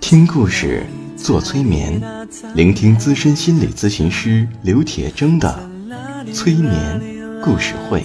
听故事，做催眠，聆听资深心理咨询师刘铁铮的催眠故事会。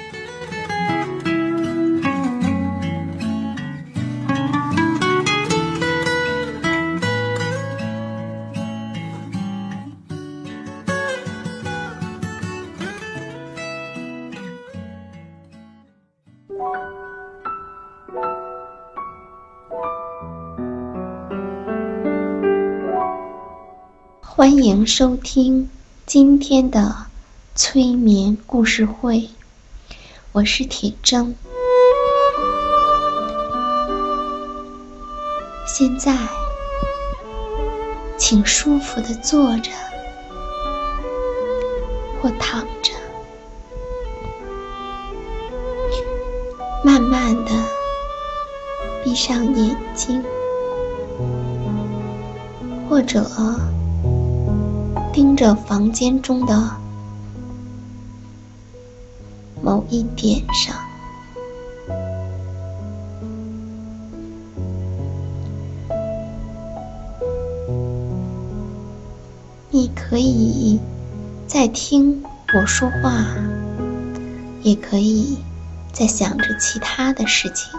欢迎收听今天的催眠故事会，我是铁铮。现在，请舒服的坐着或躺着，慢慢的闭上眼睛，或者。盯着房间中的某一点上，你可以在听我说话，也可以在想着其他的事情。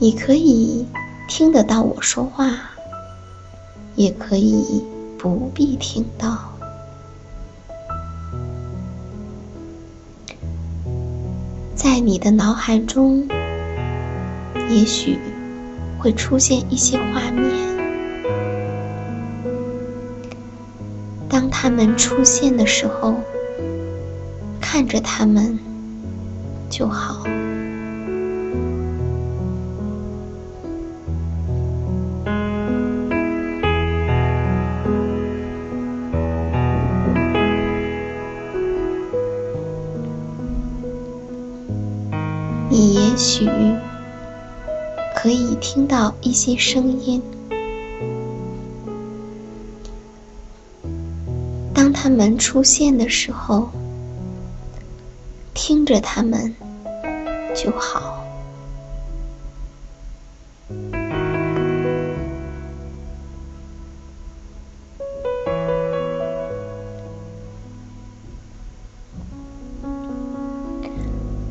你可以听得到我说话。也可以不必听到，在你的脑海中，也许会出现一些画面。当它们出现的时候，看着它们就好。你也许可以听到一些声音，当它们出现的时候，听着它们就好。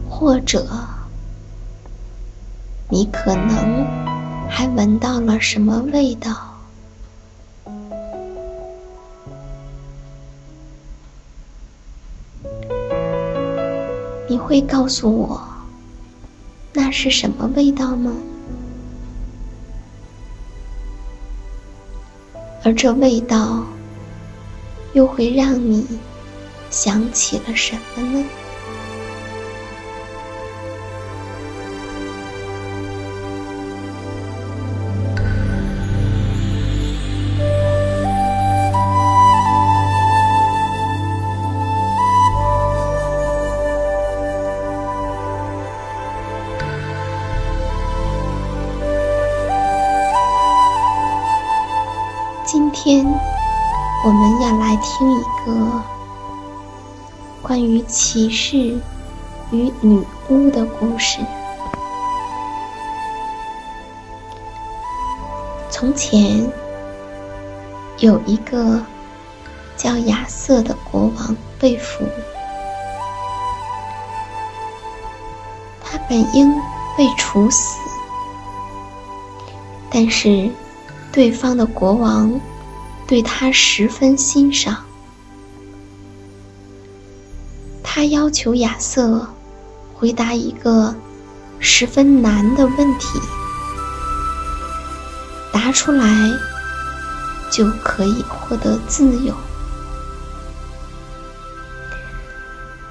或者。你可能还闻到了什么味道？你会告诉我那是什么味道吗？而这味道又会让你想起了什么呢？我们要来听一个关于骑士与女巫的故事。从前有一个叫亚瑟的国王被俘，他本应被处死，但是对方的国王对他十分欣赏，他要求亚瑟回答一个十分难的问题。答出来，就可以获得自由。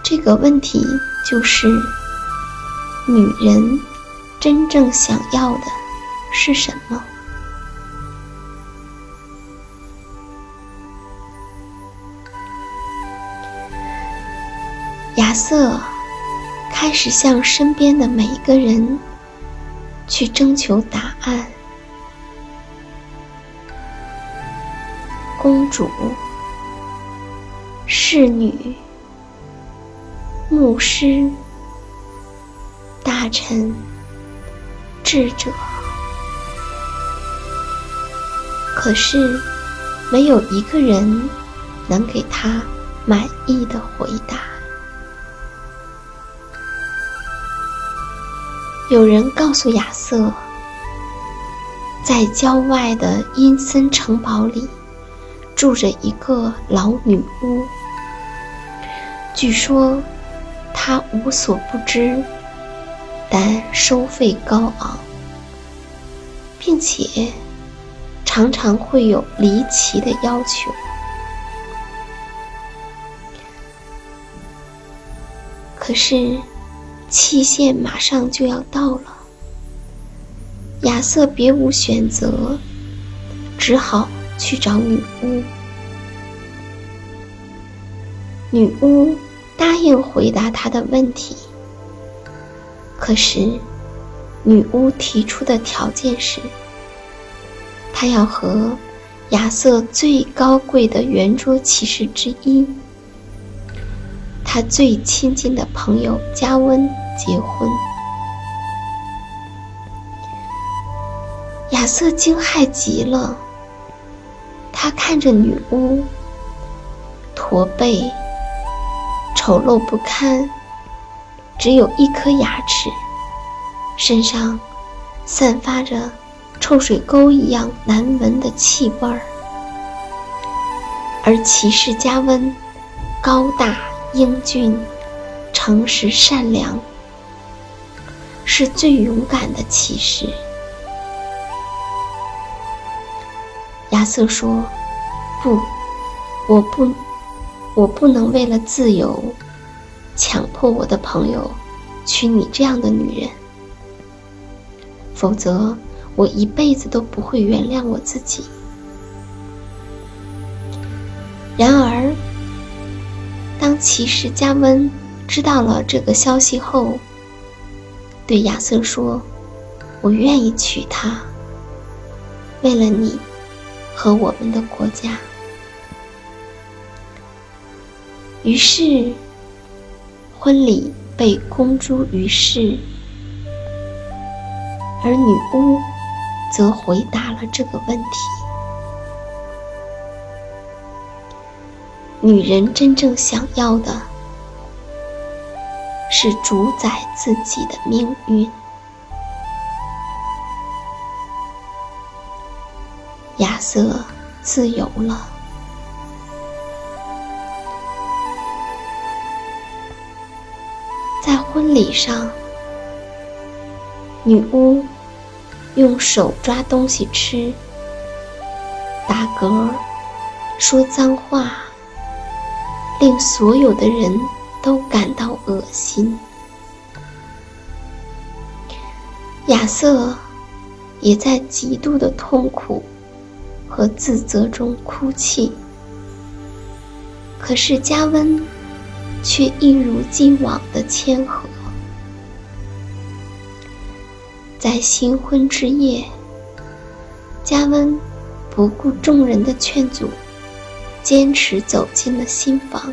这个问题就是：女人真正想要的是什么？亚瑟开始向身边的每一个人去征求答案。公主、侍女、牧师、大臣、智者，可是没有一个人能给他满意的回答。有人告诉亚瑟，在郊外的阴森城堡里。住着一个老女巫，据说她无所不知，但收费高昂，并且常常会有离奇的要求。可是期限马上就要到了，亚瑟别无选择，只好。去找女巫，女巫答应回答他的问题。可是，女巫提出的条件是，她要和亚瑟最高贵的圆桌骑士之一，他最亲近的朋友加温结婚。亚瑟惊骇极了。他看着女巫，驼背、丑陋不堪，只有一颗牙齿，身上散发着臭水沟一样难闻的气味儿。而骑士加温，高大英俊，诚实善良，是最勇敢的骑士。亚瑟说：“不，我不，我不能为了自由，强迫我的朋友娶你这样的女人。否则，我一辈子都不会原谅我自己。”然而，当骑士加温知道了这个消息后，对亚瑟说：“我愿意娶她，为了你。”和我们的国家。于是，婚礼被公诸于世，而女巫则回答了这个问题：女人真正想要的是主宰自己的命运。亚瑟自由了。在婚礼上，女巫用手抓东西吃，打嗝，说脏话，令所有的人都感到恶心。亚瑟也在极度的痛苦。和自责中哭泣，可是加温却一如既往的谦和。在新婚之夜，加温不顾众人的劝阻，坚持走进了新房，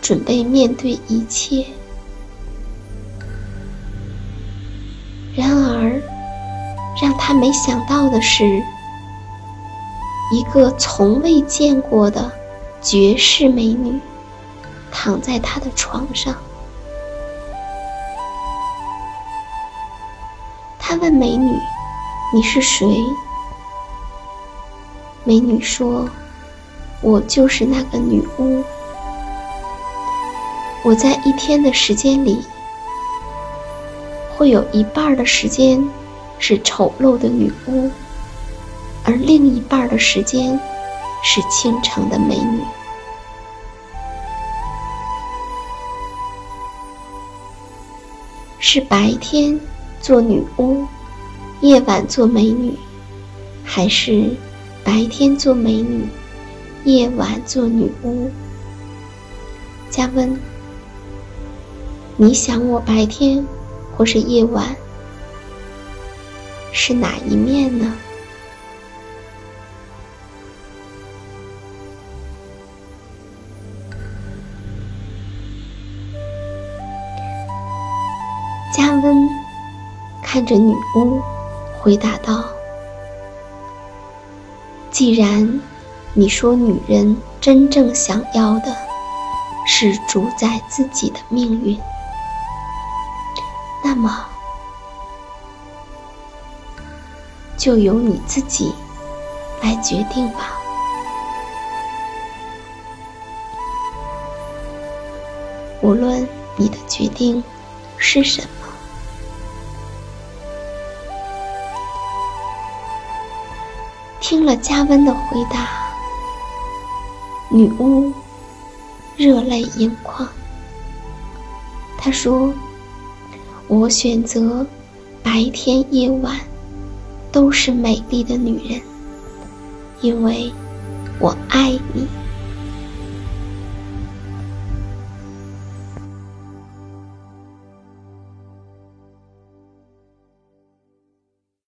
准备面对一切。然而，让他没想到的是，一个从未见过的绝世美女躺在他的床上。他问美女：“你是谁？”美女说：“我就是那个女巫。我在一天的时间里，会有一半的时间是丑陋的女巫，而另一半的时间是倾城的美女。是白天做女巫，夜晚做美女，还是？”白天做美女，夜晚做女巫。加温，你想我白天或是夜晚是哪一面呢？加温看着女巫，回答道。既然你说女人真正想要的是主宰自己的命运，那么就由你自己来决定吧。无论你的决定是什么。听了加温的回答，女巫热泪盈眶。她说：“我选择白天夜晚都是美丽的女人，因为我爱你。”